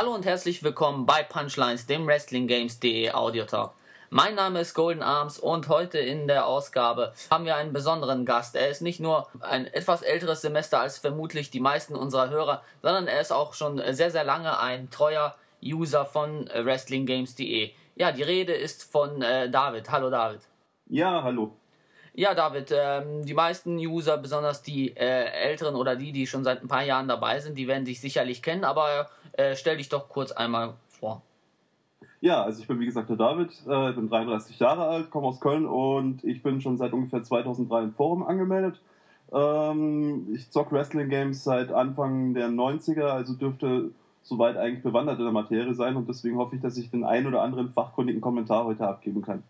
Hallo und herzlich willkommen bei Punchlines, dem WrestlingGames.de Audio Talk. Mein Name ist Golden Arms und heute in der Ausgabe haben wir einen besonderen Gast. Er ist nicht nur ein etwas älteres Semester als vermutlich die meisten unserer Hörer, sondern er ist auch schon sehr, sehr lange ein treuer User von WrestlingGames.de. Ja, die Rede ist von äh, David. Hallo David. Ja, hallo. Ja, David, ähm, die meisten User, besonders die äh, Älteren oder die, die schon seit ein paar Jahren dabei sind, die werden dich sicherlich kennen, aber äh, stell dich doch kurz einmal vor. Ja, also ich bin wie gesagt der David, äh, bin 33 Jahre alt, komme aus Köln und ich bin schon seit ungefähr 2003 im Forum angemeldet. Ähm, ich zocke Wrestling Games seit Anfang der 90er, also dürfte soweit eigentlich bewandert in der Materie sein und deswegen hoffe ich, dass ich den einen oder anderen fachkundigen Kommentar heute abgeben kann.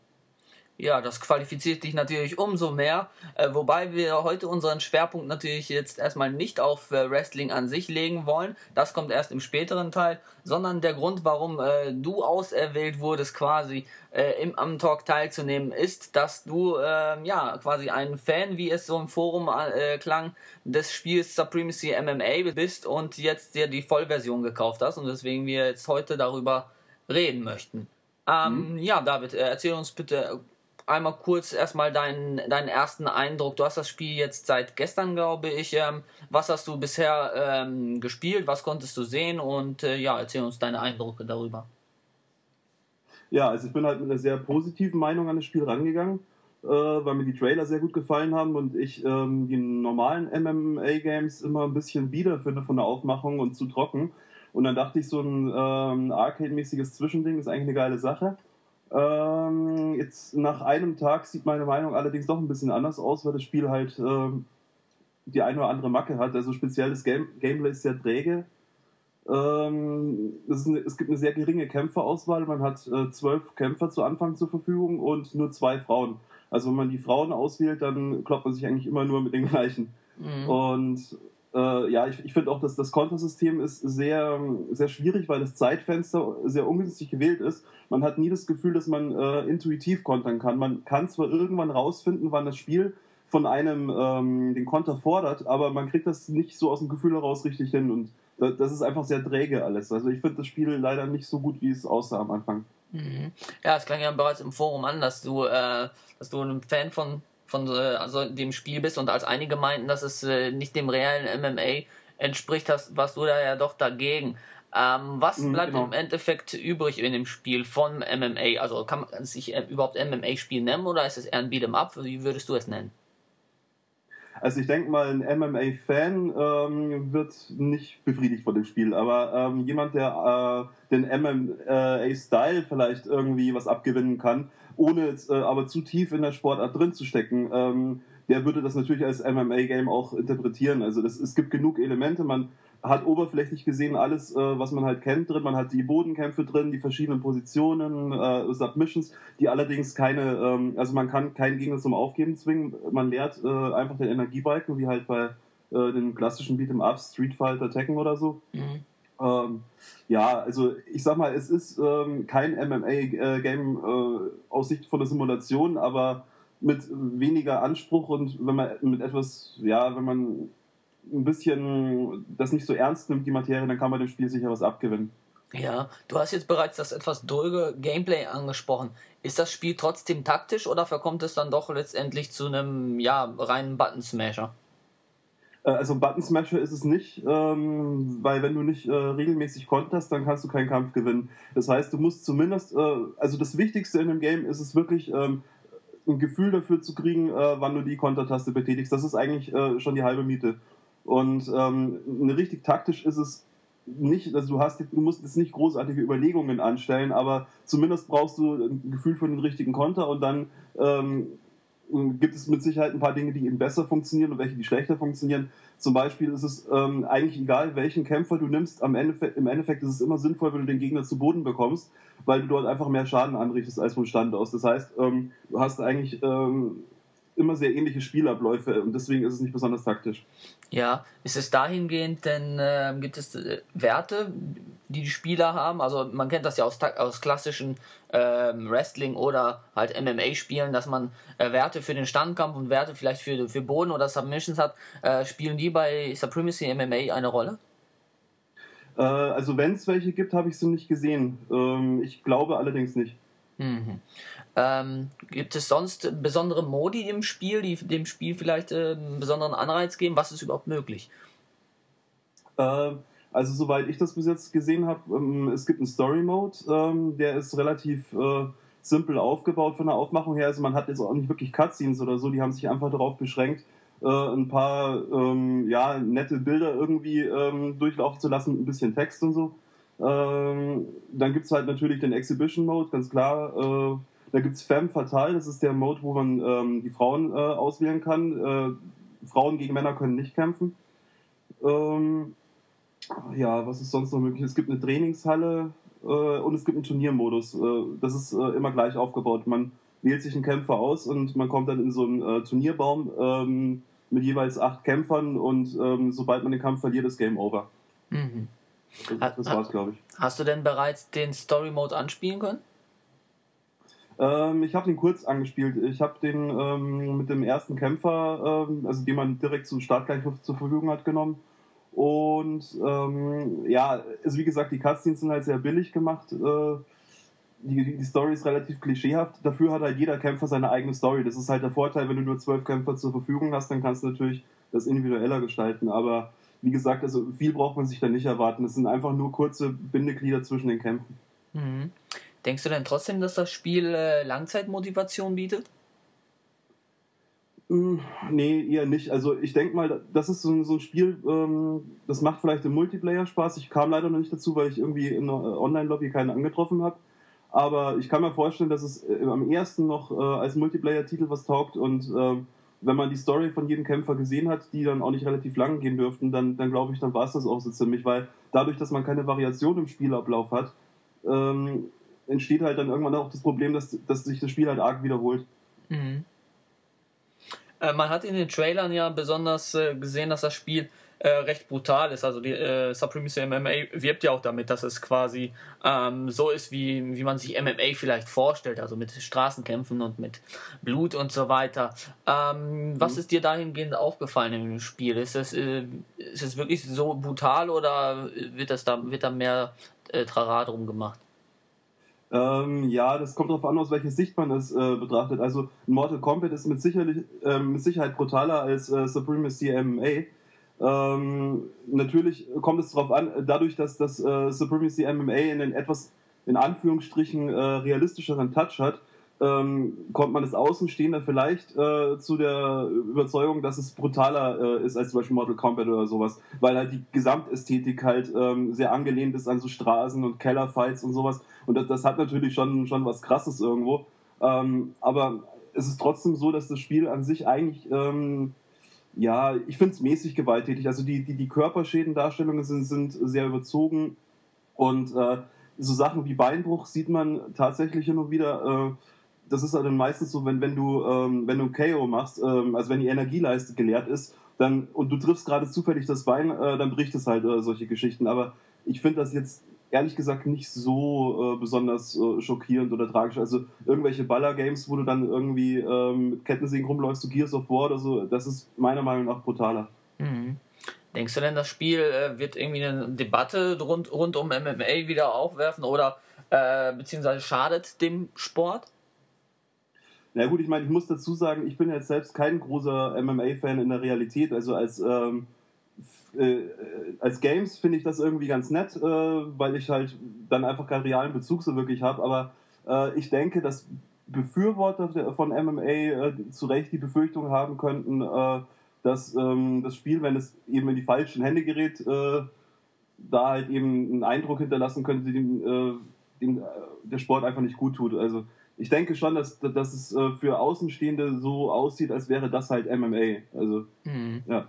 Ja, das qualifiziert dich natürlich umso mehr. Äh, wobei wir heute unseren Schwerpunkt natürlich jetzt erstmal nicht auf äh, Wrestling an sich legen wollen. Das kommt erst im späteren Teil, sondern der Grund, warum äh, du auserwählt wurdest, quasi äh, im am Talk teilzunehmen, ist, dass du ähm, ja quasi ein Fan, wie es so im Forum äh, klang, des Spiels Supremacy MMA bist und jetzt dir die Vollversion gekauft hast und deswegen wir jetzt heute darüber reden möchten. Ähm, mhm. Ja, David, äh, erzähl uns bitte einmal kurz erstmal deinen, deinen ersten Eindruck. Du hast das Spiel jetzt seit gestern, glaube ich. Ähm, was hast du bisher ähm, gespielt? Was konntest du sehen? Und äh, ja, erzähl uns deine Eindrücke darüber. Ja, also ich bin halt mit einer sehr positiven Meinung an das Spiel rangegangen, äh, weil mir die Trailer sehr gut gefallen haben und ich ähm, die normalen MMA-Games immer ein bisschen bieder finde von der Aufmachung und zu trocken. Und dann dachte ich, so ein ähm, Arcade-mäßiges Zwischending ist eigentlich eine geile Sache. Ähm, jetzt nach einem Tag sieht meine Meinung allerdings doch ein bisschen anders aus, weil das Spiel halt ähm, die eine oder andere Macke hat. Also speziell das Game Gameplay ist sehr träge. Ähm, es, eine, es, gibt eine sehr geringe Kämpferauswahl. Man hat äh, zwölf Kämpfer zu Anfang zur Verfügung und nur zwei Frauen. Also wenn man die Frauen auswählt, dann kloppt man sich eigentlich immer nur mit den gleichen. Mhm. Und äh, ja, ich, ich finde auch, dass das Kontersystem ist sehr, sehr schwierig, weil das Zeitfenster sehr ungünstig gewählt ist. Man hat nie das Gefühl, dass man äh, intuitiv kontern kann. Man kann zwar irgendwann rausfinden, wann das Spiel von einem ähm, den Konter fordert, aber man kriegt das nicht so aus dem Gefühl heraus richtig hin und das ist einfach sehr träge alles. Also ich finde das Spiel leider nicht so gut, wie es aussah am Anfang. Mhm. Ja, es klang ja bereits im Forum an, dass du, äh, dass du ein Fan von von also dem Spiel bist und als einige meinten, dass es äh, nicht dem realen MMA entspricht, hast, warst du da ja doch dagegen. Ähm, was mhm, bleibt genau. im Endeffekt übrig in dem Spiel von MMA? Also kann man sich äh, überhaupt MMA-Spiel nennen oder ist es eher ein Beat'em Up? Wie würdest du es nennen? Also ich denke mal, ein MMA-Fan ähm, wird nicht befriedigt von dem Spiel, aber ähm, jemand, der äh, den MMA-Style vielleicht irgendwie was abgewinnen kann, ohne jetzt, äh, aber zu tief in der Sportart drin zu stecken, ähm, der würde das natürlich als MMA-Game auch interpretieren. Also das, es gibt genug Elemente, man hat oberflächlich gesehen alles, äh, was man halt kennt drin. Man hat die Bodenkämpfe drin, die verschiedenen Positionen, äh, Submissions, die allerdings keine, ähm, also man kann keinen Gegner zum Aufgeben zwingen. Man lehrt äh, einfach den Energiebalken, wie halt bei äh, den klassischen Beat'em Ups, Street Fighter, Tekken oder so. Mhm. Ähm, ja, also ich sag mal, es ist ähm, kein MMA-Game äh, aus Sicht von der Simulation, aber mit weniger Anspruch und wenn man mit etwas, ja, wenn man ein bisschen das nicht so ernst nimmt, die Materie, dann kann man dem Spiel sicher was abgewinnen. Ja, du hast jetzt bereits das etwas dröge Gameplay angesprochen. Ist das Spiel trotzdem taktisch oder verkommt es dann doch letztendlich zu einem ja, reinen Button-Smasher? Äh, also Button Smasher ist es nicht, ähm, weil wenn du nicht äh, regelmäßig konterst, dann kannst du keinen Kampf gewinnen. Das heißt, du musst zumindest, äh, also das Wichtigste in dem Game ist es wirklich, ähm, ein Gefühl dafür zu kriegen, äh, wann du die Kontertaste betätigst. Das ist eigentlich schon die halbe Miete. Und ähm, richtig taktisch ist es nicht, also du hast, du musst jetzt nicht großartige Überlegungen anstellen, aber zumindest brauchst du ein Gefühl für den richtigen Konter und dann gibt es mit Sicherheit ein paar Dinge, die eben besser funktionieren und welche, die schlechter funktionieren. Zum Beispiel ist es ähm, eigentlich egal, welchen Kämpfer du nimmst. Am Endeffekt, Im Endeffekt ist es immer sinnvoll, wenn du den Gegner zu Boden bekommst, weil du dort einfach mehr Schaden anrichtest als vom Stand aus. Das heißt, ähm, du hast eigentlich ähm, immer sehr ähnliche Spielabläufe und deswegen ist es nicht besonders taktisch. Ja, ist es dahingehend, denn äh, gibt es äh, Werte, die die Spieler haben? Also man kennt das ja aus, aus klassischen ähm, Wrestling oder halt MMA-Spielen, dass man äh, Werte für den Standkampf und Werte vielleicht für, für Boden oder Submissions hat. Äh, spielen die bei Supremacy MMA eine Rolle? Äh, also wenn es welche gibt, habe ich sie nicht gesehen. Ähm, ich glaube allerdings nicht. Mhm. Ähm, gibt es sonst besondere Modi im Spiel, die dem Spiel vielleicht äh, einen besonderen Anreiz geben? Was ist überhaupt möglich? Äh, also soweit ich das bis jetzt gesehen habe, ähm, es gibt einen Story Mode, ähm, der ist relativ äh, simpel aufgebaut von der Aufmachung her. Also man hat jetzt auch nicht wirklich Cutscenes oder so, die haben sich einfach darauf beschränkt, äh, ein paar ähm, ja, nette Bilder irgendwie ähm, durchlaufen zu lassen, ein bisschen Text und so. Ähm, dann gibt es halt natürlich den Exhibition Mode, ganz klar. Äh, da gibt es Femme Fatale, das ist der Mode, wo man ähm, die Frauen äh, auswählen kann. Äh, Frauen gegen Männer können nicht kämpfen. Ähm, ja, was ist sonst noch möglich? Es gibt eine Trainingshalle äh, und es gibt einen Turniermodus. Äh, das ist äh, immer gleich aufgebaut. Man wählt sich einen Kämpfer aus und man kommt dann in so einen Turnierbaum ähm, mit jeweils acht Kämpfern und ähm, sobald man den Kampf verliert, ist Game Over. Mhm. Das, das war's, glaube ich. Hast du denn bereits den Story Mode anspielen können? Ähm, ich habe den kurz angespielt. Ich habe den ähm, mit dem ersten Kämpfer, ähm, also den man direkt zum Start gleich zur Verfügung hat, genommen. Und ähm, ja, also wie gesagt, die Cutscenes sind halt sehr billig gemacht. Äh, die, die Story ist relativ klischeehaft. Dafür hat halt jeder Kämpfer seine eigene Story. Das ist halt der Vorteil, wenn du nur zwölf Kämpfer zur Verfügung hast, dann kannst du natürlich das individueller gestalten. Aber wie gesagt, also viel braucht man sich da nicht erwarten. Es sind einfach nur kurze Bindeglieder zwischen den Kämpfen. Mhm. Denkst du denn trotzdem, dass das Spiel äh, Langzeitmotivation bietet? Hm, nee, eher nicht. Also ich denke mal, das ist so ein, so ein Spiel, ähm, das macht vielleicht im Multiplayer Spaß. Ich kam leider noch nicht dazu, weil ich irgendwie in der Online-Lobby keinen angetroffen habe. Aber ich kann mir vorstellen, dass es äh, am ersten noch äh, als Multiplayer-Titel was taugt und äh, wenn man die Story von jedem Kämpfer gesehen hat, die dann auch nicht relativ lang gehen dürften, dann, dann glaube ich, dann war es das auch so ziemlich, weil dadurch, dass man keine Variation im Spielablauf hat, ähm, entsteht halt dann irgendwann auch das Problem, dass, dass sich das Spiel halt arg wiederholt. Mhm. Äh, man hat in den Trailern ja besonders äh, gesehen, dass das Spiel äh, recht brutal ist. Also die äh, Supremacy MMA wirbt ja auch damit, dass es quasi ähm, so ist, wie, wie man sich MMA vielleicht vorstellt, also mit Straßenkämpfen und mit Blut und so weiter. Ähm, mhm. Was ist dir dahingehend aufgefallen im Spiel? Ist es, äh, ist es wirklich so brutal oder wird, das da, wird da mehr äh, Trara drum gemacht? Ähm, ja, das kommt darauf an, aus welcher Sicht man es äh, betrachtet. Also Mortal Kombat ist mit, sicherlich, äh, mit Sicherheit brutaler als äh, Supremacy MMA. Ähm, natürlich kommt es darauf an, dadurch, dass das äh, Supremacy MMA einen etwas in Anführungsstrichen äh, realistischeren Touch hat, ähm, kommt man als Außenstehender vielleicht äh, zu der Überzeugung, dass es brutaler äh, ist als zum Beispiel Mortal Kombat oder sowas, weil halt die Gesamtästhetik halt ähm, sehr angelehnt ist an so Straßen und Kellerfights und sowas. Und das, das hat natürlich schon, schon was Krasses irgendwo. Ähm, aber es ist trotzdem so, dass das Spiel an sich eigentlich ähm, ja, ich finde es mäßig gewalttätig. Also die, die, die Körperschädendarstellungen sind, sind sehr überzogen und äh, so Sachen wie Beinbruch sieht man tatsächlich immer wieder. Äh, das ist dann meistens so, wenn, wenn du ähm, wenn du KO machst, ähm, also wenn die Energieleiste geleert ist, dann und du triffst gerade zufällig das Bein, äh, dann bricht es halt äh, solche Geschichten. Aber ich finde das jetzt ehrlich gesagt nicht so äh, besonders äh, schockierend oder tragisch. Also irgendwelche Baller-Games, wo du dann irgendwie ähm, mit Kettensägen rumläufst, so Gears of War oder so, das ist meiner Meinung nach brutaler. Mhm. Denkst du denn, das Spiel äh, wird irgendwie eine Debatte rund, rund um MMA wieder aufwerfen oder äh, beziehungsweise schadet dem Sport? Na gut, ich meine, ich muss dazu sagen, ich bin jetzt selbst kein großer MMA-Fan in der Realität. Also als ähm, äh, als Games finde ich das irgendwie ganz nett, äh, weil ich halt dann einfach keinen realen Bezug so wirklich habe. Aber äh, ich denke, dass Befürworter von MMA äh, zu Recht die Befürchtung haben könnten, äh, dass ähm, das Spiel, wenn es eben in die falschen Hände gerät, äh, da halt eben einen Eindruck hinterlassen könnte, den, den der Sport einfach nicht gut tut. Also ich denke schon, dass, dass es für Außenstehende so aussieht, als wäre das halt MMA. Also, mhm. ja.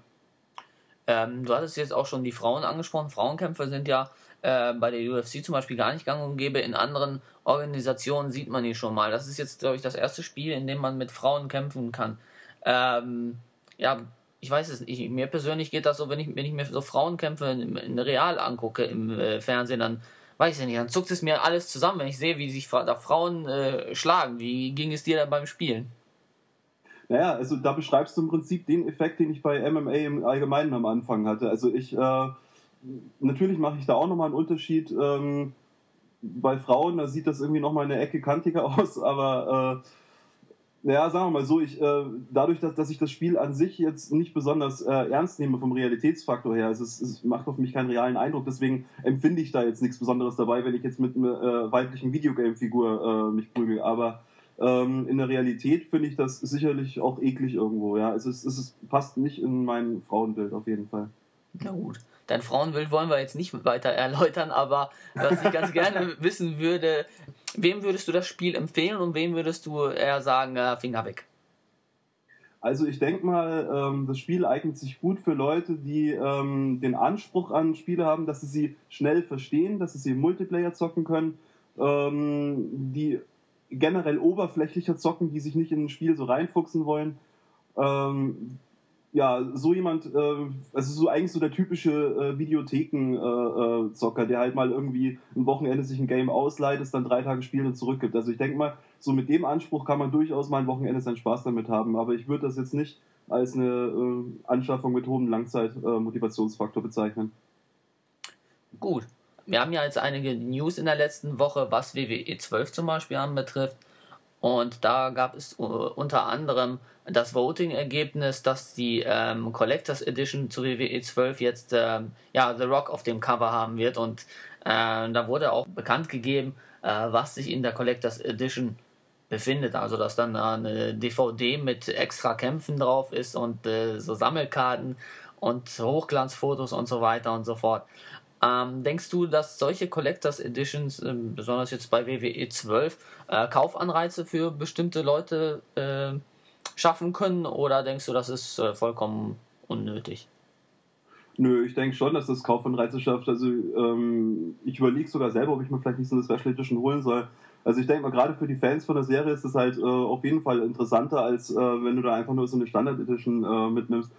Ähm, du hattest jetzt auch schon die Frauen angesprochen. Frauenkämpfer sind ja äh, bei der UFC zum Beispiel gar nicht gang und gäbe. In anderen Organisationen sieht man die schon mal. Das ist jetzt, glaube ich, das erste Spiel, in dem man mit Frauen kämpfen kann. Ähm, ja, ich weiß es nicht. Mir persönlich geht das so, wenn ich, wenn ich mir so Frauenkämpfe in, in Real angucke im äh, Fernsehen, dann weiß ich nicht, dann zuckt es mir alles zusammen, wenn ich sehe, wie sich da Frauen äh, schlagen. Wie ging es dir dann beim Spielen? Naja, also da beschreibst du im Prinzip den Effekt, den ich bei MMA im Allgemeinen am Anfang hatte. Also ich äh, natürlich mache ich da auch nochmal einen Unterschied. Ähm, bei Frauen, da sieht das irgendwie nochmal eine Ecke kantiger aus, aber äh, naja, sagen wir mal so, ich, äh, dadurch, dass, dass ich das Spiel an sich jetzt nicht besonders äh, ernst nehme vom Realitätsfaktor her, also es, es macht auf mich keinen realen Eindruck, deswegen empfinde ich da jetzt nichts Besonderes dabei, wenn ich jetzt mit einer äh, weiblichen Videogame-Figur äh, mich prügel. Aber ähm, in der Realität finde ich das sicherlich auch eklig irgendwo. Ja, es, ist, es ist, passt nicht in mein Frauenbild auf jeden Fall. Na gut. Dein Frauenbild wollen wir jetzt nicht weiter erläutern, aber was ich ganz gerne wissen würde, wem würdest du das Spiel empfehlen und wem würdest du eher sagen, äh, Finger weg? Also ich denke mal, ähm, das Spiel eignet sich gut für Leute, die ähm, den Anspruch an Spiele haben, dass sie sie schnell verstehen, dass sie sie im Multiplayer zocken können, ähm, die generell oberflächlicher zocken, die sich nicht in ein Spiel so reinfuchsen wollen. Ähm, ja, so jemand, äh, also so eigentlich so der typische äh, Videotheken-Zocker, äh, äh, der halt mal irgendwie ein Wochenende sich ein Game ausleiht, es dann drei Tage spielt und zurückgibt. Also ich denke mal, so mit dem Anspruch kann man durchaus mal ein Wochenende seinen Spaß damit haben. Aber ich würde das jetzt nicht als eine äh, Anschaffung mit hohem Langzeit-Motivationsfaktor bezeichnen. Gut. Wir haben ja jetzt einige News in der letzten Woche, was WWE 12 zum Beispiel anbetrifft. Und da gab es uh, unter anderem das Voting-Ergebnis, dass die ähm, Collectors Edition zu WWE 12 jetzt ähm, ja, The Rock auf dem Cover haben wird. Und äh, da wurde auch bekannt gegeben, äh, was sich in der Collectors Edition befindet. Also, dass dann eine DVD mit extra Kämpfen drauf ist und äh, so Sammelkarten und Hochglanzfotos und so weiter und so fort. Ähm, denkst du, dass solche Collectors Editions, äh, besonders jetzt bei WWE 12, äh, Kaufanreize für bestimmte Leute äh, schaffen können oder denkst du, das ist äh, vollkommen unnötig? Nö, ich denke schon, dass das Kaufanreize schafft. Also ähm, ich überlege sogar selber, ob ich mir vielleicht nicht so eine Special Edition holen soll. Also ich denke mal, gerade für die Fans von der Serie ist das halt äh, auf jeden Fall interessanter, als äh, wenn du da einfach nur so eine Standard Edition mitnimmst.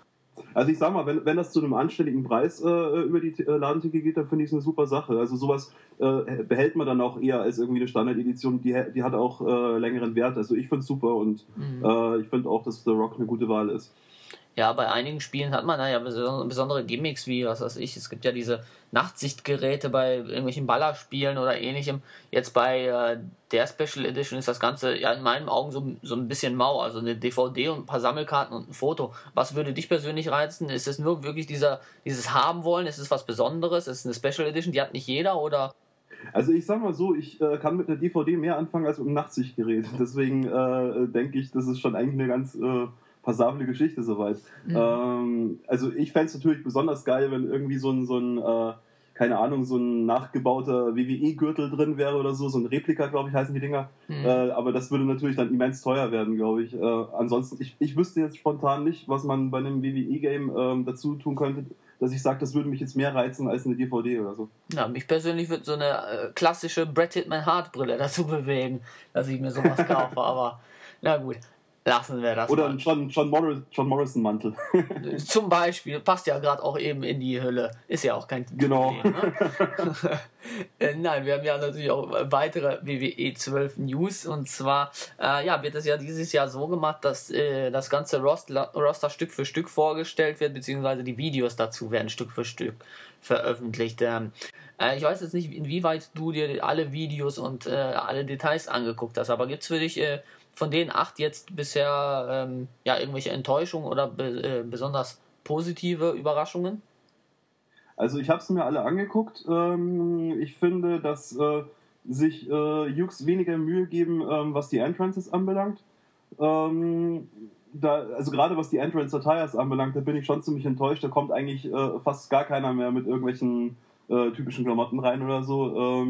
Also ich sag mal, wenn, wenn das zu einem anständigen Preis äh, über die äh, Ladentheke geht, dann finde ich es eine super Sache. Also sowas äh, behält man dann auch eher als irgendwie eine Standard-Edition, die, die hat auch äh, längeren Wert. Also ich finde es super und mhm. Äh, ich finde auch, dass The Rock eine gute Wahl ist ja, bei einigen Spielen hat man da ja besondere Gimmicks, wie, was weiß ich, es gibt ja diese Nachtsichtgeräte bei irgendwelchen Ballerspielen oder ähnlichem. Jetzt bei äh, der Special Edition ist das Ganze ja in meinen Augen so, so ein bisschen mau, also eine DVD und ein paar Sammelkarten und ein Foto. Was würde dich persönlich reizen? Ist es nur wirklich dieser, dieses Haben wollen? Ist es was Besonderes? Ist es eine Special Edition, die hat nicht jeder oder? Also ich sag mal so, ich äh, kann mit einer DVD mehr anfangen als mit einem Nachtsichtgerät. Deswegen äh, denke ich, das ist schon eigentlich eine ganz äh, passable Geschichte soweit. Mhm. Ähm, also ich fände es natürlich besonders geil, wenn irgendwie so ein, so ein äh, keine Ahnung, so ein nachgebauter WWE-Gürtel drin wäre oder so, so ein Replika, glaube ich, heißen die Dinger. Mhm. Äh, aber das würde natürlich dann immens teuer werden, glaube ich. Äh, ansonsten, ich, ich wüsste jetzt spontan nicht, was man bei einem WWE-Game ähm, dazu tun könnte, dass ich sage, das würde mich jetzt mehr reizen als eine DVD oder so. Ja, mich persönlich würde so eine äh, klassische Brett Hitman Hard Brille dazu bewegen, dass ich mir sowas kaufe, aber na gut. Lassen wir das. Oder ein John, John, Morris, John Morrison Mantel. Zum Beispiel. Passt ja gerade auch eben in die Hülle. Ist ja auch kein Genau. Problem, ne? Äh, nein, wir haben ja natürlich auch weitere WWE 12 News. Und zwar äh, ja, wird es ja dieses Jahr so gemacht, dass äh, das ganze Roster, Roster Stück für Stück vorgestellt wird, beziehungsweise die Videos dazu werden Stück für Stück veröffentlicht. Ähm, äh, ich weiß jetzt nicht, inwieweit du dir alle Videos und äh, alle Details angeguckt hast, aber gibt es für dich von den acht jetzt bisher ähm, ja, irgendwelche Enttäuschungen oder be äh, besonders positive Überraschungen? Also ich habe es mir alle angeguckt. Ähm, ich finde, dass äh, sich äh, Jux weniger Mühe geben, ähm, was die Entrances anbelangt. Ähm, da, also gerade was die Entrance Attires anbelangt, da bin ich schon ziemlich enttäuscht. Da kommt eigentlich äh, fast gar keiner mehr mit irgendwelchen äh, typischen Klamotten rein oder so.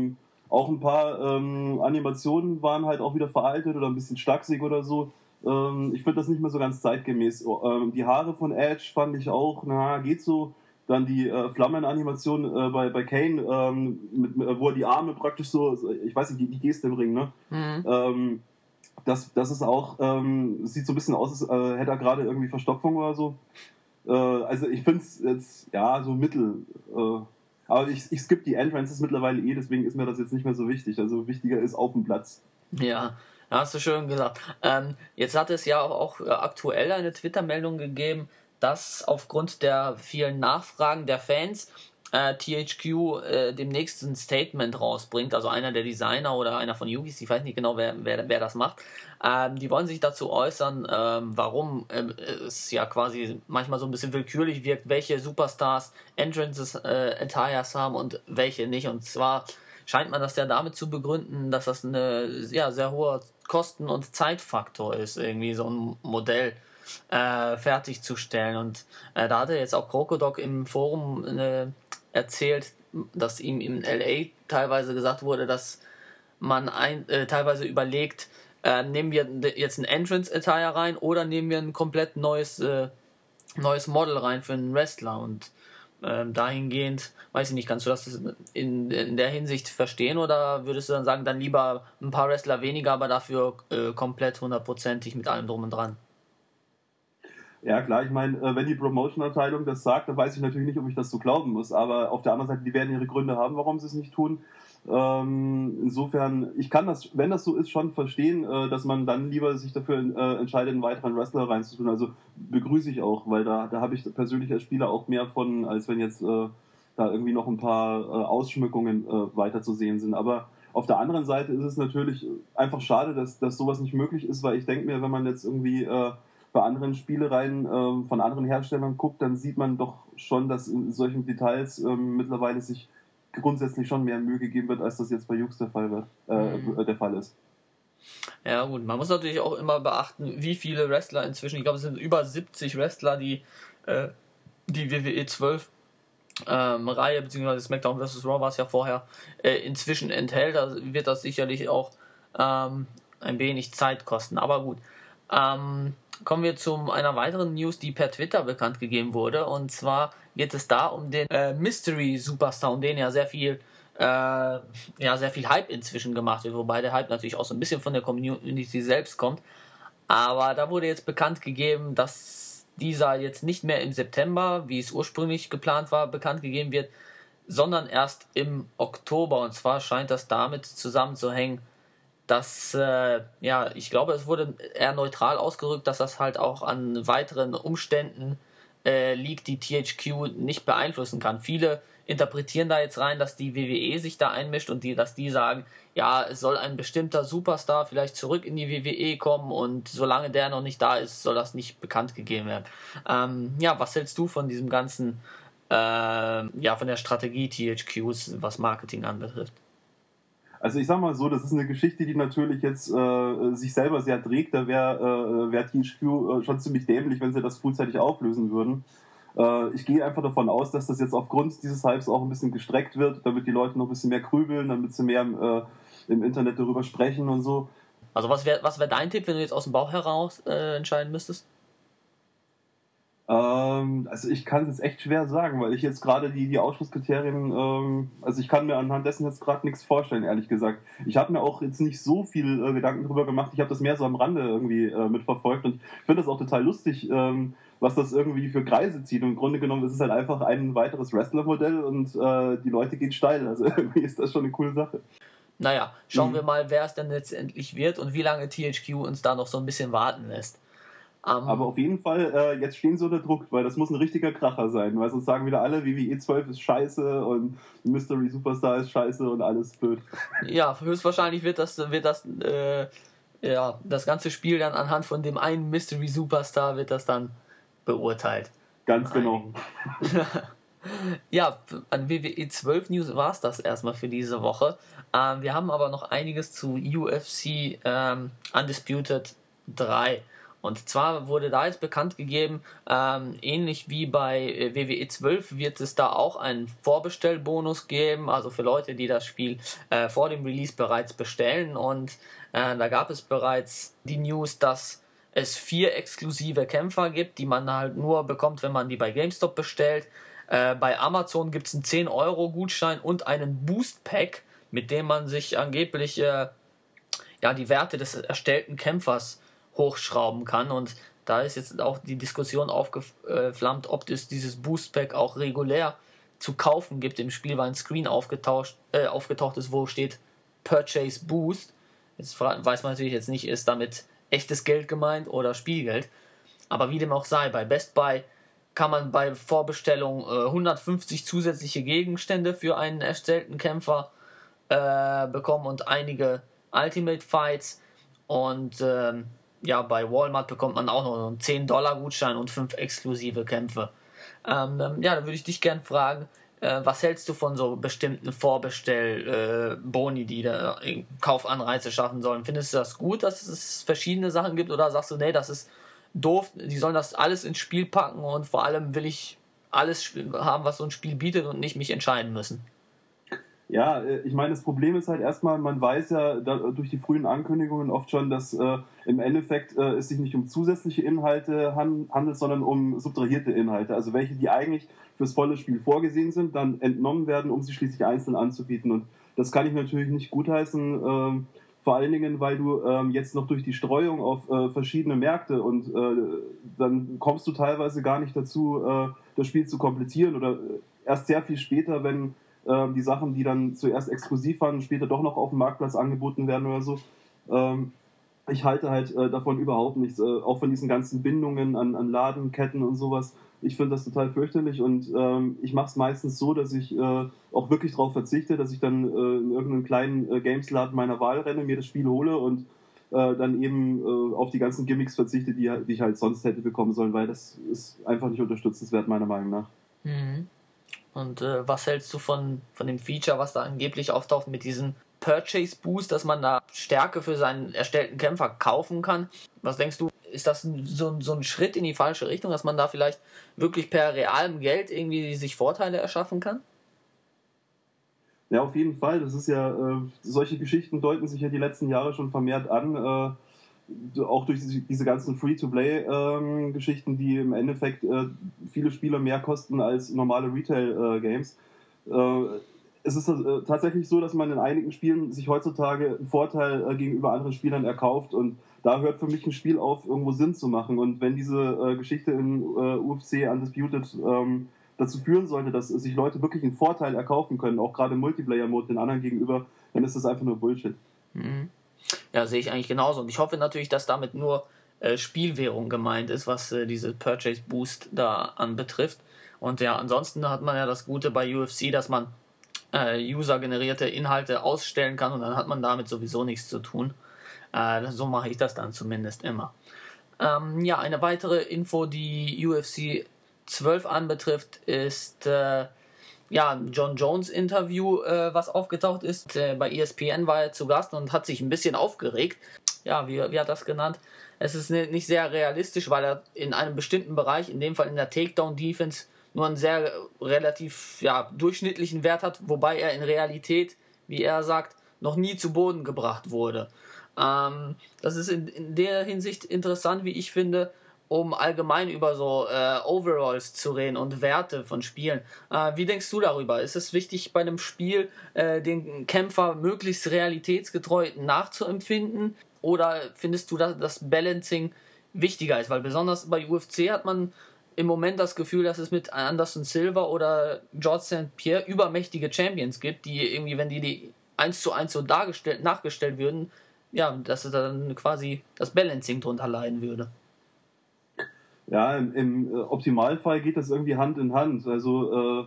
Auch ein paar ähm, Animationen waren halt auch wieder veraltet oder ein bisschen schlaksig oder so. Ähm, ich finde das nicht mehr so ganz zeitgemäß. Oh, ähm, die Haare von Edge fand ich auch, na, geht so. Dann die äh, Flammenanimation äh, bei, bei Kane, ähm, mit, mit, wo er die Arme praktisch so, ich weiß nicht, die, die Geste im Ring, ne? Mhm. Ähm, das, das ist auch, ähm, sieht so ein bisschen aus, als äh, hätte er gerade irgendwie Verstopfung oder so. Äh, also ich finde es jetzt, ja, so mittel. Äh, aber ich, ich skippe die Entrances mittlerweile eh, deswegen ist mir das jetzt nicht mehr so wichtig. Also wichtiger ist auf dem Platz. Ja, hast du schön gesagt. Ähm, jetzt hat es ja auch äh, aktuell eine Twitter-Meldung gegeben, dass aufgrund der vielen Nachfragen der Fans äh, THQ äh, demnächst ein Statement rausbringt, also einer der Designer oder einer von Yugis, ich weiß nicht genau, wer, wer, wer das macht, ähm, die wollen sich dazu äußern, ähm, warum ähm, es ja quasi manchmal so ein bisschen willkürlich wirkt, welche Superstars Entrances, äh, Attires haben und welche nicht. Und zwar scheint man das ja damit zu begründen, dass das eine ja, sehr hoher Kosten- und Zeitfaktor ist, irgendwie so ein Modell äh, fertigzustellen. Und äh, da hatte jetzt auch Krokodok im Forum äh, erzählt, dass ihm in LA teilweise gesagt wurde, dass man ein, äh, teilweise überlegt, äh, nehmen wir jetzt ein Entrance-Attire rein oder nehmen wir ein komplett neues, äh, neues Model rein für einen Wrestler. Und ähm, dahingehend, weiß ich nicht, kannst du das in, in der Hinsicht verstehen oder würdest du dann sagen, dann lieber ein paar Wrestler weniger, aber dafür äh, komplett hundertprozentig mit allem drum und dran? Ja, klar, ich meine, äh, wenn die Promotion-Abteilung das sagt, dann weiß ich natürlich nicht, ob ich das so glauben muss. Aber auf der anderen Seite, die werden ihre Gründe haben, warum sie es nicht tun. Ähm, insofern, ich kann das, wenn das so ist, schon verstehen, äh, dass man dann lieber sich dafür äh, entscheidet, einen weiteren Wrestler reinzutun. Also begrüße ich auch, weil da, da habe ich persönlich als Spieler auch mehr von, als wenn jetzt äh, da irgendwie noch ein paar äh, Ausschmückungen äh, weiter zu sehen sind. Aber auf der anderen Seite ist es natürlich einfach schade, dass, dass sowas nicht möglich ist, weil ich denke mir, wenn man jetzt irgendwie bei anderen Spielereien äh, von anderen Herstellern guckt, dann sieht man doch schon, dass in solchen Details äh, mittlerweile sich grundsätzlich schon mehr Mühe gegeben wird, als das jetzt bei Jux der Fall wird, äh, mhm. der Fall ist. Ja gut, man muss natürlich auch immer beachten, wie viele Wrestler inzwischen, ich glaube es sind über 70 Wrestler, die äh, die WWE 12 ähm, Reihe, beziehungsweise SmackDown vs. Raw war es ja vorher, äh, inzwischen enthält. Da wird das sicherlich auch ähm, ein wenig Zeit kosten. Aber gut. Ähm, kommen wir zu einer weiteren News, die per Twitter bekannt gegeben wurde. Und zwar geht es da um den äh, Mystery Superstar, um den ja sehr viel äh, ja sehr viel Hype inzwischen gemacht wird, wobei der Hype natürlich auch so ein bisschen von der Community selbst kommt. Aber da wurde jetzt bekannt gegeben, dass dieser jetzt nicht mehr im September, wie es ursprünglich geplant war, bekannt gegeben wird, sondern erst im Oktober. Und zwar scheint das damit zusammenzuhängen, dass, äh, ja, ich glaube, es wurde eher neutral ausgerückt, dass das halt auch an weiteren Umständen äh, liegt, die THQ nicht beeinflussen kann. Viele interpretieren da jetzt rein, dass die WWE sich da einmischt und die, dass die sagen, ja, es soll ein bestimmter Superstar vielleicht zurück in die WWE kommen und solange der noch nicht da ist, soll das nicht bekannt gegeben werden. Ähm, ja, was hältst du von diesem ganzen, äh, ja, von der Strategie THQs, was Marketing anbetrifft? Also ich sag mal so, das ist eine Geschichte, die natürlich jetzt äh, sich selber sehr trägt. Da wäre äh, wär THQ äh, schon ziemlich dämlich, wenn sie das frühzeitig auflösen würden. Äh, ich gehe einfach davon aus, dass das jetzt aufgrund dieses Hypes auch ein bisschen gestreckt wird, damit die Leute noch ein bisschen mehr grübeln, damit sie mehr äh, im Internet darüber sprechen und so. Also was wäre was wär dein Tipp, wenn du jetzt aus dem Bauch heraus äh, entscheiden müsstest? Ähm, also ich kann es jetzt echt schwer sagen, weil ich jetzt gerade die, die Ausschlusskriterien, ähm, also ich kann mir anhand dessen jetzt gerade nichts vorstellen, ehrlich gesagt. Ich habe mir auch jetzt nicht so viel äh, Gedanken darüber gemacht, ich habe das mehr so am Rande irgendwie äh, mitverfolgt und finde das auch total lustig, ähm, was das irgendwie für Kreise zieht. Und im Grunde genommen ist es halt einfach ein weiteres Wrestler-Modell und äh, die Leute gehen steil. Also irgendwie ist das schon eine coole Sache. Naja, schauen mhm. wir mal, wer es denn letztendlich wird und wie lange THQ uns da noch so ein bisschen warten lässt. Um, Aber auf jeden Fall, äh, jetzt stehen sie unter Druck, weil das muss ein richtiger Kracher sein, weil sonst sagen wieder alle, WWE 12 ist scheiße und Mystery Superstar ist scheiße und alles blöd. Ja, höchstwahrscheinlich wird das, wird das, äh, ja, das ganze Spiel dann anhand von dem einen Mystery Superstar wird das dann beurteilt. Ganz genau. ja, an WWE 12 News war es das erstmal für diese Woche. Ähm, wir haben aber noch einiges zu UFC ähm, Undisputed 3. Und zwar wurde da jetzt bekannt gegeben, ähm, ähnlich wie bei äh, WWE 12 wird es da auch einen Vorbestellbonus geben, also für Leute, die das Spiel äh, vor dem Release bereits bestellen. Und äh, da gab es bereits die News, dass es vier exklusive Kämpfer gibt, die man halt nur bekommt, wenn man die bei GameStop bestellt. Äh, bei Amazon gibt es einen 10-Euro-Gutschein und einen Boost-Pack, mit dem man sich angeblich äh, ja, die Werte des erstellten Kämpfers hochschrauben kann. Und da ist jetzt auch die Diskussion aufgeflammt, ob es dieses Boost Pack auch regulär zu kaufen gibt im Spiel, weil ein Screen aufgetaucht, äh, aufgetaucht ist, wo steht Purchase Boost. Jetzt weiß man natürlich jetzt nicht, ist damit echtes Geld gemeint oder Spielgeld. Aber wie dem auch sei, bei Best Buy kann man bei Vorbestellung äh, 150 zusätzliche Gegenstände für einen erstellten Kämpfer äh, bekommen und einige Ultimate Fights. Und ähm, ja, bei Walmart bekommt man auch noch einen 10-Dollar-Gutschein und fünf exklusive Kämpfe. Ähm, ähm, ja, da würde ich dich gern fragen, äh, was hältst du von so bestimmten Vorbestell-Boni, äh, die da Kaufanreize schaffen sollen? Findest du das gut, dass es verschiedene Sachen gibt oder sagst du, nee, das ist doof, die sollen das alles ins Spiel packen und vor allem will ich alles haben, was so ein Spiel bietet und nicht mich entscheiden müssen? Ja, äh, ich meine, das Problem ist halt erstmal, man weiß ja da, durch die frühen Ankündigungen oft schon, dass äh, im Endeffekt äh, es sich nicht um zusätzliche Inhalte han handelt, sondern um subtrahierte Inhalte. Also welche, die eigentlich fürs volle Spiel vorgesehen sind, dann entnommen werden, um sie schließlich einzeln anzubieten. Und das kann ich natürlich nicht gutheißen. Ähm, vor allen Dingen, weil du ähm, jetzt noch durch die Streuung auf äh, verschiedene Märkte und äh, dann kommst du teilweise gar nicht dazu, äh, das Spiel zu komplizieren oder erst sehr viel später, wenn ähm, die Sachen, die dann zuerst exklusiv waren, später doch noch auf dem Marktplatz angeboten werden oder so. Ähm, ich halte halt äh, davon überhaupt nichts, äh, auch von diesen ganzen Bindungen an, an Ladenketten und sowas. Ich finde das total fürchterlich und ähm, ich mache es meistens so, dass ich äh, auch wirklich darauf verzichte, dass ich dann äh, in irgendeinem kleinen äh, Gamesladen meiner Wahl renne, mir das Spiel hole und äh, dann eben auf die ganzen Gimmicks verzichte, die, die ich halt sonst hätte bekommen sollen, weil das ist einfach nicht unterstützenswert, meiner Meinung nach. Mhm. Und äh, was hältst du von, von dem Feature, was da angeblich auftaucht mit diesem Purchase Boost, dass man da Stärke für seinen erstellten Kämpfer kaufen kann? Was denkst du, ist das so, so ein Schritt in die falsche Richtung, dass man da vielleicht wirklich per realem Geld irgendwie sich Vorteile erschaffen kann? Ja, auf jeden Fall. Das ist ja, äh, solche Geschichten deuten sich ja die letzten Jahre schon vermehrt an. Äh, auch durch diese ganzen Free-to-Play-Geschichten, ähm, die im Endeffekt äh, viele Spieler mehr kosten als normale Retail-Games. Äh, es ist äh, tatsächlich so, dass man in einigen Spielen sich heutzutage einen Vorteil äh, gegenüber anderen Spielern erkauft und da hört für mich ein Spiel auf, irgendwo Sinn zu machen. Und wenn diese äh, Geschichte in UFC Undisputed ähm, dazu führen sollte, dass sich Leute wirklich einen Vorteil erkaufen können, auch gerade im Multiplayer-Mode den anderen gegenüber, dann ist das einfach nur Bullshit. Mhm. Ja, sehe ich eigentlich genauso. Und ich hoffe natürlich, dass damit nur äh, Spielwährung gemeint ist, was äh, diese Purchase Boost da anbetrifft. Und ja, ansonsten hat man ja das Gute bei UFC, dass man äh, user-generierte Inhalte ausstellen kann und dann hat man damit sowieso nichts zu tun. Äh, so mache ich das dann zumindest immer. Ähm, ja, eine weitere Info, die UFC 12 anbetrifft, ist äh, ja, John Jones Interview, äh, was aufgetaucht ist. Äh, bei ESPN war er zu Gast und hat sich ein bisschen aufgeregt. Ja, wie, wie hat das genannt? Es ist nicht sehr realistisch, weil er in einem bestimmten Bereich, in dem Fall in der Takedown Defense, nur einen sehr relativ ja, durchschnittlichen Wert hat, wobei er in Realität, wie er sagt, noch nie zu Boden gebracht wurde. Ähm, das ist in, in der Hinsicht interessant, wie ich finde, um allgemein über so äh, Overalls zu reden und Werte von Spielen. Äh, wie denkst du darüber? Ist es wichtig, bei einem Spiel äh, den Kämpfer möglichst realitätsgetreu nachzuempfinden? Oder findest du, dass das Balancing wichtiger ist? Weil besonders bei UFC hat man im Moment das Gefühl, dass es mit Anderson Silva oder George St. Pierre übermächtige Champions gibt, die irgendwie, wenn die die eins zu eins so dargestellt, nachgestellt würden, ja, dass es dann quasi das Balancing drunter leiden würde. Ja, im, im äh, Optimalfall geht das irgendwie Hand in Hand. Also äh,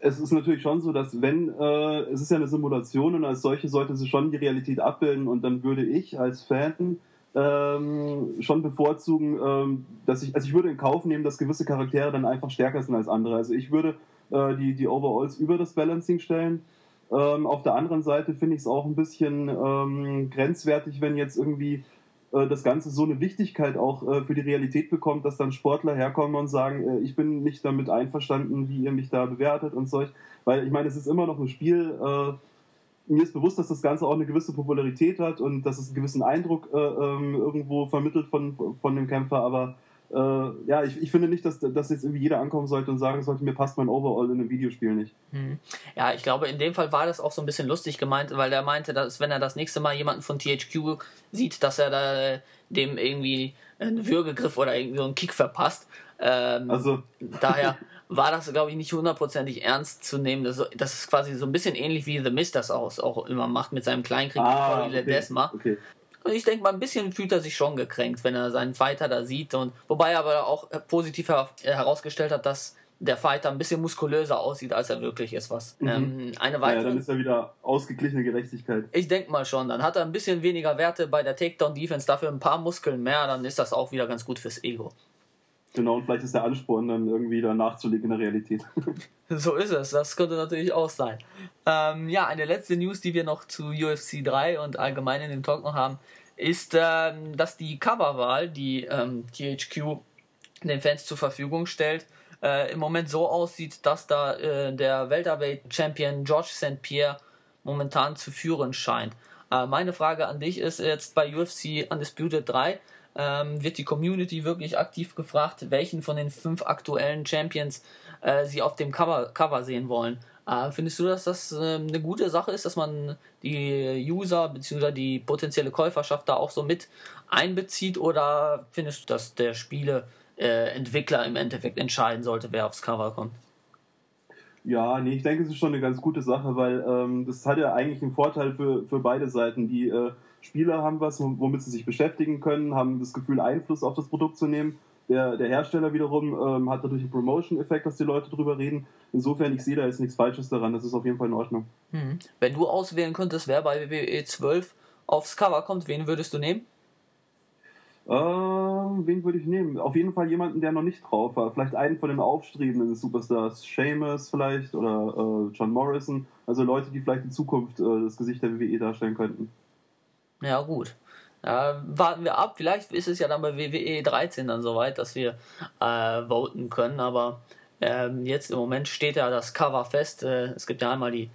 es ist natürlich schon so, dass wenn, äh, es ist ja eine Simulation und als solche sollte sie schon die Realität abbilden und dann würde ich als Fan ähm, schon bevorzugen, ähm, dass ich, also ich würde in Kauf nehmen, dass gewisse Charaktere dann einfach stärker sind als andere. Also ich würde äh, die, die Overalls über das Balancing stellen. Ähm, auf der anderen Seite finde ich es auch ein bisschen ähm, grenzwertig, wenn jetzt irgendwie äh, das Ganze so eine Wichtigkeit auch äh, für die Realität bekommt, dass dann Sportler herkommen und sagen, äh, ich bin nicht damit einverstanden, wie ihr mich da bewertet und solch. Weil ich meine, es ist immer noch ein Spiel. mir ist bewusst, dass das Ganze auch eine gewisse Popularität hat und dass es einen gewissen Eindruck ähm, irgendwo vermittelt von, von dem Kämpfer, aber äh, ja, ich, ich finde nicht, dass, dass jetzt irgendwie jeder ankommen sollte und sagen sollte, mir passt mein Overall in einem Videospiel nicht. Hm. Ja, ich glaube, in dem Fall war das auch so ein bisschen lustig gemeint, weil er meinte, dass wenn er das nächste Mal jemanden von THQ sieht, dass er da dem irgendwie einen Würgegriff oder irgendwie so einen Kick verpasst. Ähm, also. Daher war das, glaube ich, nicht hundertprozentig ernst zu nehmen. Das, das, ist quasi so ein bisschen ähnlich wie The Mist das auch, auch immer macht mit seinem Kleinkrieg ah, okay. Desma. Okay. Ich denke mal, ein bisschen fühlt er sich schon gekränkt, wenn er seinen Fighter da sieht. Und wobei er aber auch positiv herausgestellt hat, dass der Fighter ein bisschen muskulöser aussieht, als er wirklich ist. Was mhm. ähm, eine weitere. Ja, dann ist er wieder ausgeglichene Gerechtigkeit. Ich denke mal schon. Dann hat er ein bisschen weniger Werte bei der Takedown-Defense, dafür ein paar Muskeln mehr. Dann ist das auch wieder ganz gut fürs Ego. Genau, und vielleicht ist der Ansporn dann irgendwie da nachzulegen in der Realität. so ist es, das könnte natürlich auch sein. Ähm, ja, eine letzte News, die wir noch zu UFC 3 und allgemein in dem Talk noch haben, ist, ähm, dass die Coverwahl, die ähm, THQ den Fans zur Verfügung stellt, äh, im Moment so aussieht, dass da äh, der Welterweight-Champion George St. Pierre momentan zu führen scheint. Äh, meine Frage an dich ist jetzt bei UFC Undisputed 3, ähm, wird die Community wirklich aktiv gefragt, welchen von den fünf aktuellen Champions äh, sie auf dem Cover, Cover sehen wollen. Äh, findest du, dass das äh, eine gute Sache ist, dass man die User bzw. die potenzielle Käuferschaft da auch so mit einbezieht oder findest du, dass der Spiele äh, im Endeffekt entscheiden sollte, wer aufs Cover kommt. Ja, nee, ich denke, es ist schon eine ganz gute Sache, weil ähm, das hat ja eigentlich einen Vorteil für, für beide Seiten. Die äh, Spieler haben was, womit sie sich beschäftigen können, haben das Gefühl, Einfluss auf das Produkt zu nehmen. Der, der Hersteller wiederum ähm, hat dadurch einen Promotion-Effekt, dass die Leute drüber reden. Insofern, ich sehe da jetzt nichts Falsches daran. Das ist auf jeden Fall in Ordnung. Mhm. Wenn du auswählen könntest, wer bei WWE 12 aufs Cover kommt, wen würdest du nehmen? Ähm, wen würde ich nehmen? Auf jeden Fall jemanden, der noch nicht drauf war. Vielleicht einen von den aufstrebenden Superstars. Seamus vielleicht oder äh, John Morrison. Also Leute, die vielleicht in Zukunft äh, das Gesicht der WWE darstellen könnten. Ja, gut. Äh, warten wir ab. Vielleicht ist es ja dann bei WWE 13 dann soweit, dass wir äh, voten können. Aber ähm, jetzt im Moment steht ja das Cover fest. Äh, es gibt ja einmal die,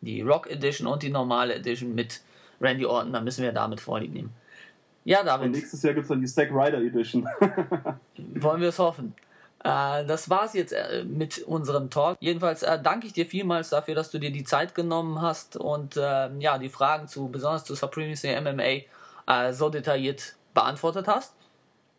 die Rock Edition und die normale Edition mit Randy Orton. Da müssen wir damit vorlieb nehmen. Ja, David. Und nächstes Jahr gibt es dann die Stack Rider Edition. Wollen wir es hoffen. Äh, das war's jetzt äh, mit unserem Talk. Jedenfalls äh, danke ich dir vielmals dafür, dass du dir die Zeit genommen hast und äh, ja, die Fragen zu, besonders zu Supremacy MMA, äh, so detailliert beantwortet hast.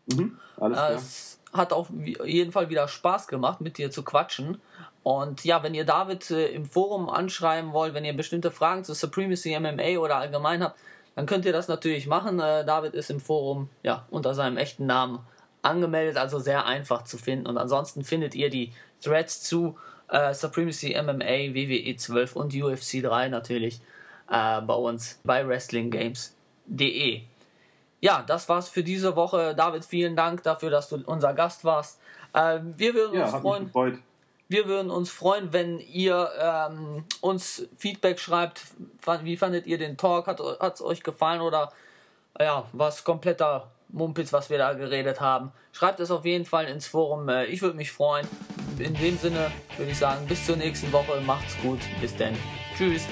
Mhm, alles klar. Es hat auf jeden Fall wieder Spaß gemacht, mit dir zu quatschen. Und ja, wenn ihr David äh, im Forum anschreiben wollt, wenn ihr bestimmte Fragen zu Supremacy MMA oder allgemein habt, dann könnt ihr das natürlich machen. Äh, David ist im Forum ja unter seinem echten Namen angemeldet, also sehr einfach zu finden. Und ansonsten findet ihr die Threads zu äh, Supremacy MMA, WWE 12 und UFC 3 natürlich äh, bei uns bei WrestlingGames.de. Ja, das war's für diese Woche. David, vielen Dank dafür, dass du unser Gast warst. Äh, wir würden ja, uns freuen. Wir würden uns freuen, wenn ihr ähm, uns Feedback schreibt. Wie fandet ihr den Talk? Hat es euch gefallen oder ja, was kompletter Mumpitz, was wir da geredet haben? Schreibt es auf jeden Fall ins Forum. Äh, ich würde mich freuen. In dem Sinne würde ich sagen, bis zur nächsten Woche. Macht's gut. Bis dann. Tschüss.